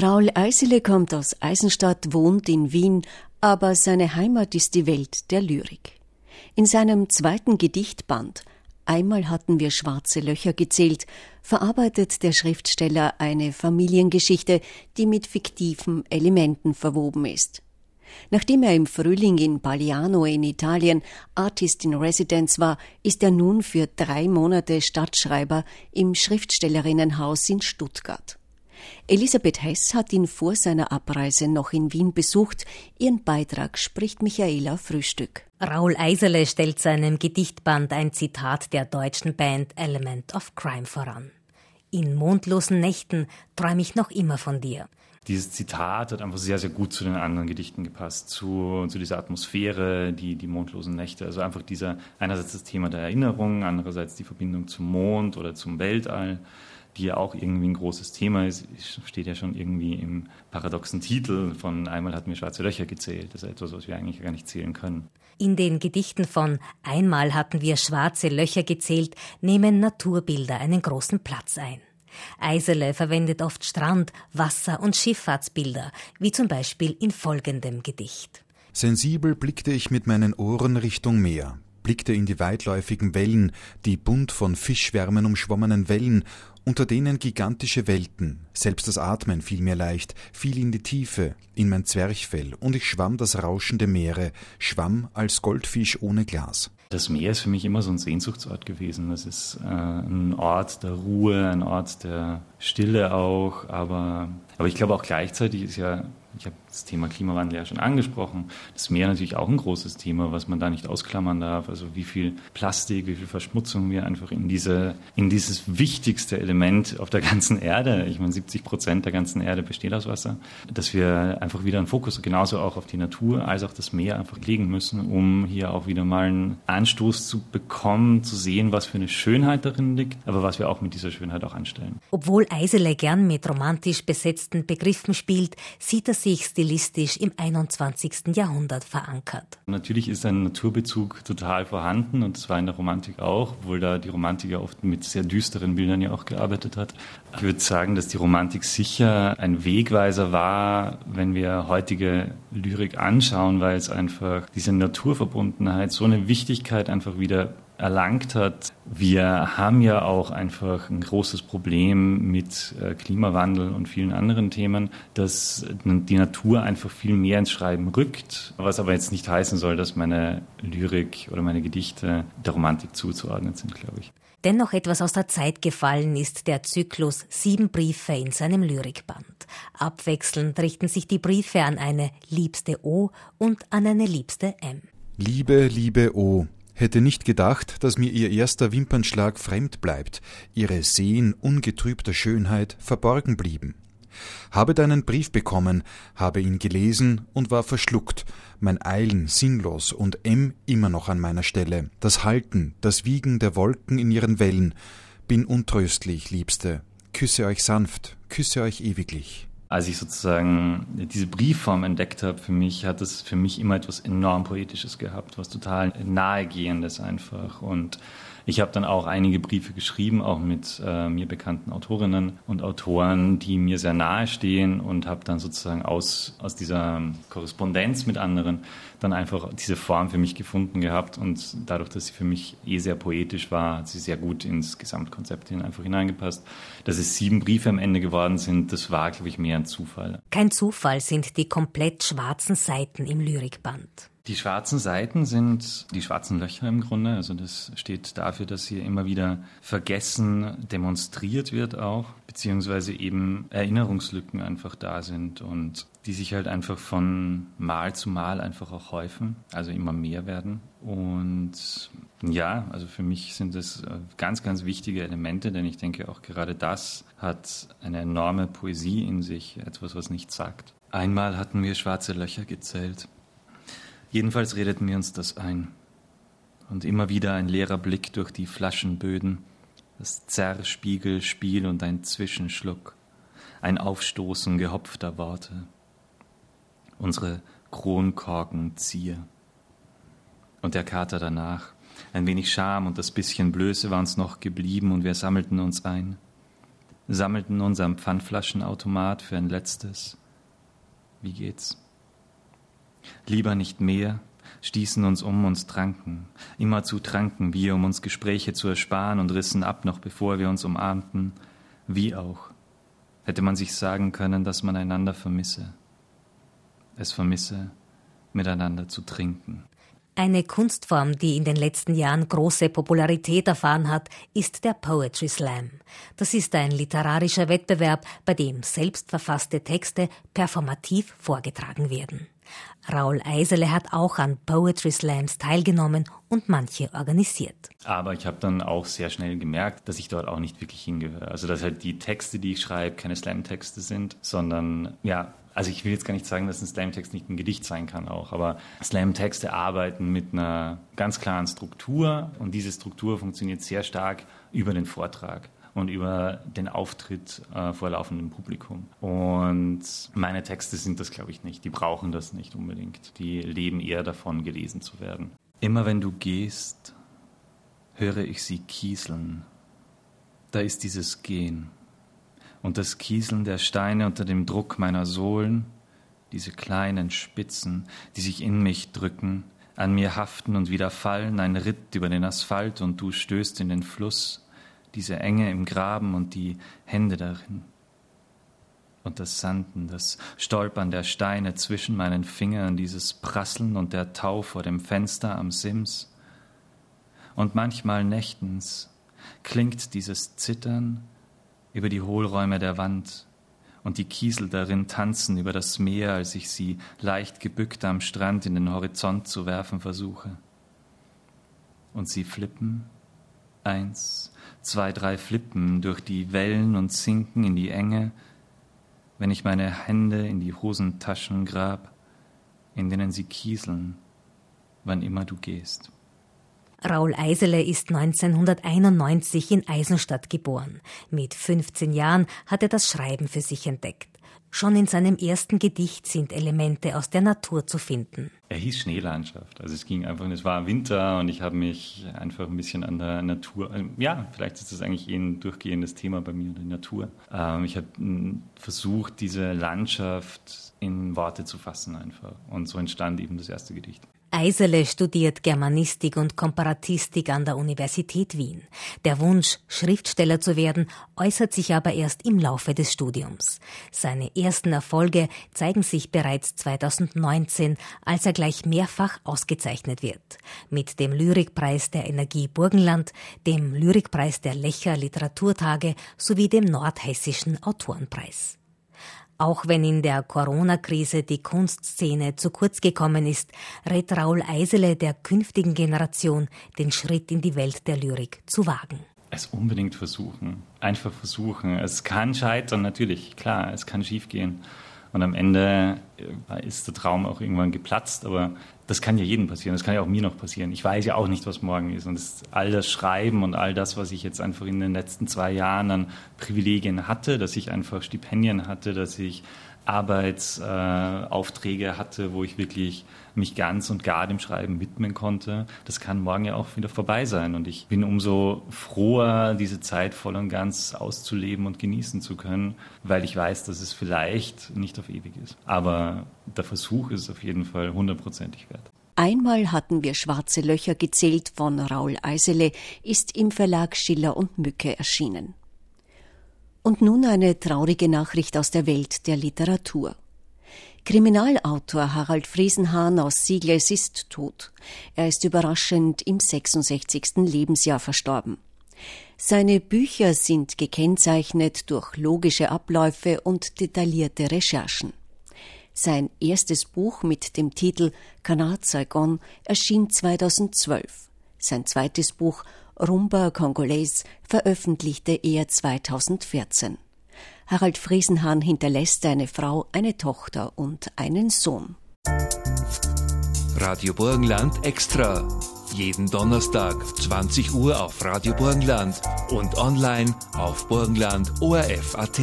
Raul Eisele kommt aus Eisenstadt, wohnt in Wien, aber seine Heimat ist die Welt der Lyrik. In seinem zweiten Gedichtband Einmal hatten wir schwarze Löcher gezählt, verarbeitet der Schriftsteller eine Familiengeschichte, die mit fiktiven Elementen verwoben ist. Nachdem er im Frühling in Pagliano in Italien Artist in Residence war, ist er nun für drei Monate Stadtschreiber im Schriftstellerinnenhaus in Stuttgart. Elisabeth Hess hat ihn vor seiner Abreise noch in Wien besucht. Ihren Beitrag spricht Michaela Frühstück. Raul Eisele stellt seinem Gedichtband ein Zitat der deutschen Band Element of Crime voran. In mondlosen Nächten träume ich noch immer von dir. Dieses Zitat hat einfach sehr, sehr gut zu den anderen Gedichten gepasst, zu, zu dieser Atmosphäre, die, die mondlosen Nächte. Also einfach dieser, einerseits das Thema der Erinnerung, andererseits die Verbindung zum Mond oder zum Weltall die ja auch irgendwie ein großes Thema ist, steht ja schon irgendwie im paradoxen Titel von einmal hatten wir schwarze Löcher gezählt. Das ist etwas, was wir eigentlich gar nicht zählen können. In den Gedichten von Einmal hatten wir schwarze Löcher gezählt nehmen Naturbilder einen großen Platz ein. Eisele verwendet oft Strand-, Wasser- und Schifffahrtsbilder, wie zum Beispiel in folgendem Gedicht. Sensibel blickte ich mit meinen Ohren Richtung Meer, blickte in die weitläufigen Wellen, die bunt von Fischschwärmen umschwommenen Wellen unter denen gigantische Welten, selbst das Atmen fiel mir leicht, fiel in die Tiefe, in mein Zwerchfell, und ich schwamm das rauschende Meere, schwamm als Goldfisch ohne Glas. Das Meer ist für mich immer so ein Sehnsuchtsort gewesen. Das ist äh, ein Ort der Ruhe, ein Ort der Stille auch, aber, aber ich glaube auch gleichzeitig ist ja ich habe das Thema Klimawandel ja schon angesprochen. Das Meer natürlich auch ein großes Thema, was man da nicht ausklammern darf. Also wie viel Plastik, wie viel Verschmutzung wir einfach in diese, in dieses wichtigste Element auf der ganzen Erde, ich meine 70 Prozent der ganzen Erde besteht aus Wasser, dass wir einfach wieder einen Fokus genauso auch auf die Natur als auch das Meer einfach legen müssen, um hier auch wieder mal einen Anstoß zu bekommen, zu sehen, was für eine Schönheit darin liegt, aber was wir auch mit dieser Schönheit auch anstellen. Obwohl Eisele gern mit romantisch besetzten Begriffen spielt, sieht das sich stilistisch im 21. Jahrhundert verankert. Natürlich ist ein Naturbezug total vorhanden und zwar in der Romantik auch, obwohl da die Romantik ja oft mit sehr düsteren Bildern ja auch gearbeitet hat. Ich würde sagen, dass die Romantik sicher ein Wegweiser war, wenn wir heutige Lyrik anschauen, weil es einfach diese Naturverbundenheit, so eine Wichtigkeit einfach wieder erlangt hat. Wir haben ja auch einfach ein großes Problem mit äh, Klimawandel und vielen anderen Themen, dass die Natur einfach viel mehr ins Schreiben rückt, was aber jetzt nicht heißen soll, dass meine Lyrik oder meine Gedichte der Romantik zuzuordnen sind, glaube ich. Dennoch etwas aus der Zeit gefallen ist der Zyklus Sieben Briefe in seinem Lyrikband. Abwechselnd richten sich die Briefe an eine liebste O und an eine liebste M. Liebe, liebe O, hätte nicht gedacht, dass mir ihr erster Wimpernschlag fremd bleibt, ihre Seen ungetrübter Schönheit verborgen blieben. Habe deinen Brief bekommen, habe ihn gelesen und war verschluckt, mein Eilen sinnlos und M immer noch an meiner Stelle, das Halten, das Wiegen der Wolken in ihren Wellen, bin untröstlich, Liebste, küsse euch sanft, küsse euch ewiglich als ich sozusagen diese Briefform entdeckt habe, für mich hat es für mich immer etwas enorm Poetisches gehabt, was total nahegehendes einfach. Und ich habe dann auch einige Briefe geschrieben, auch mit äh, mir bekannten Autorinnen und Autoren, die mir sehr nahe stehen und habe dann sozusagen aus, aus dieser Korrespondenz mit anderen dann einfach diese Form für mich gefunden gehabt und dadurch, dass sie für mich eh sehr poetisch war, hat sie sehr gut ins Gesamtkonzept hin einfach hineingepasst. Dass es sieben Briefe am Ende geworden sind, das war, glaube ich, mehr ein Zufall. Kein Zufall sind die komplett schwarzen Seiten im Lyrikband. Die schwarzen Seiten sind die schwarzen Löcher im Grunde. Also das steht dafür, dass hier immer wieder Vergessen demonstriert wird auch, beziehungsweise eben Erinnerungslücken einfach da sind und die sich halt einfach von Mal zu Mal einfach auch häufen, also immer mehr werden. Und ja, also für mich sind das äh, ganz, ganz wichtige Elemente, denn ich denke auch gerade das hat eine enorme Poesie in sich, etwas, was nichts sagt. Einmal hatten wir schwarze Löcher gezählt. Jedenfalls redeten wir uns das ein. Und immer wieder ein leerer Blick durch die Flaschenböden, das Zerrspiegelspiel und ein Zwischenschluck, ein Aufstoßen gehopfter Worte. Unsere Kronkorken ziehe. Und der Kater danach. Ein wenig Scham und das bisschen Blöße war uns noch geblieben und wir sammelten uns ein. sammelten uns am Pfandflaschenautomat für ein letztes. Wie geht's? Lieber nicht mehr, stießen uns um uns tranken. Immerzu tranken wir, um uns Gespräche zu ersparen und rissen ab, noch bevor wir uns umarmten. Wie auch. Hätte man sich sagen können, dass man einander vermisse. Es vermisse, miteinander zu trinken. Eine Kunstform, die in den letzten Jahren große Popularität erfahren hat, ist der Poetry Slam. Das ist ein literarischer Wettbewerb, bei dem selbstverfasste Texte performativ vorgetragen werden. Raul Eisele hat auch an Poetry Slams teilgenommen und manche organisiert. Aber ich habe dann auch sehr schnell gemerkt, dass ich dort auch nicht wirklich hingehöre. Also dass halt die Texte, die ich schreibe, keine Slam-Texte sind, sondern ja, also ich will jetzt gar nicht sagen, dass ein Slam-Text nicht ein Gedicht sein kann auch, aber Slam-Texte arbeiten mit einer ganz klaren Struktur und diese Struktur funktioniert sehr stark über den Vortrag und über den Auftritt äh, vor laufendem Publikum. Und meine Texte sind das, glaube ich, nicht. Die brauchen das nicht unbedingt. Die leben eher davon, gelesen zu werden. Immer wenn du gehst, höre ich sie kieseln. Da ist dieses Gehen und das Kieseln der Steine unter dem Druck meiner Sohlen, diese kleinen Spitzen, die sich in mich drücken, an mir haften und wieder fallen, ein Ritt über den Asphalt und du stößt in den Fluss, diese Enge im Graben und die Hände darin. Und das Sanden, das Stolpern der Steine zwischen meinen Fingern, dieses Prasseln und der Tau vor dem Fenster am Sims. Und manchmal nächtens klingt dieses Zittern über die Hohlräume der Wand, und die Kiesel darin tanzen über das Meer, als ich sie leicht gebückt am Strand in den Horizont zu werfen versuche. Und sie flippen, eins, zwei, drei Flippen durch die Wellen und sinken in die Enge, wenn ich meine Hände in die Hosentaschen grab, in denen sie kieseln, wann immer du gehst. Raul Eisele ist 1991 in Eisenstadt geboren. Mit 15 Jahren hat er das Schreiben für sich entdeckt. Schon in seinem ersten Gedicht sind Elemente aus der Natur zu finden. Er hieß Schneelandschaft. Also es ging einfach, es war Winter und ich habe mich einfach ein bisschen an der Natur, äh, ja, vielleicht ist das eigentlich eh ein durchgehendes Thema bei mir, die Natur. Ähm, ich habe versucht, diese Landschaft in Worte zu fassen einfach. Und so entstand eben das erste Gedicht. Eisele studiert Germanistik und Komparatistik an der Universität Wien. Der Wunsch, Schriftsteller zu werden, äußert sich aber erst im Laufe des Studiums. Seine ersten Erfolge zeigen sich bereits 2019, als er gleich mehrfach ausgezeichnet wird. Mit dem Lyrikpreis der Energie Burgenland, dem Lyrikpreis der Lecher Literaturtage sowie dem Nordhessischen Autorenpreis. Auch wenn in der Corona-Krise die Kunstszene zu kurz gekommen ist, rät Raul Eisele der künftigen Generation, den Schritt in die Welt der Lyrik zu wagen. Es unbedingt versuchen. Einfach versuchen. Es kann scheitern, natürlich, klar, es kann schiefgehen. Und am Ende äh, ist der Traum auch irgendwann geplatzt, aber das kann ja jedem passieren, das kann ja auch mir noch passieren. Ich weiß ja auch nicht, was morgen ist. Und das, all das Schreiben und all das, was ich jetzt einfach in den letzten zwei Jahren an Privilegien hatte, dass ich einfach Stipendien hatte, dass ich Arbeitsaufträge äh, hatte, wo ich wirklich mich ganz und gar dem Schreiben widmen konnte. Das kann morgen ja auch wieder vorbei sein. Und ich bin umso froher, diese Zeit voll und ganz auszuleben und genießen zu können, weil ich weiß, dass es vielleicht nicht auf ewig ist. Aber der Versuch ist auf jeden Fall hundertprozentig wert. Einmal hatten wir schwarze Löcher gezählt von Raul Eisele, ist im Verlag Schiller und Mücke erschienen. Und nun eine traurige Nachricht aus der Welt der Literatur. Kriminalautor Harald Friesenhahn aus Siegles ist tot. Er ist überraschend im 66. Lebensjahr verstorben. Seine Bücher sind gekennzeichnet durch logische Abläufe und detaillierte Recherchen. Sein erstes Buch mit dem Titel Kanat Saigon erschien 2012. Sein zweites Buch Rumba Congolese veröffentlichte er 2014. Harald Friesenhahn hinterlässt eine Frau, eine Tochter und einen Sohn. Radio Burgenland extra. Jeden Donnerstag 20 Uhr auf Radio Burgenland und online auf Burgenland ORF.at.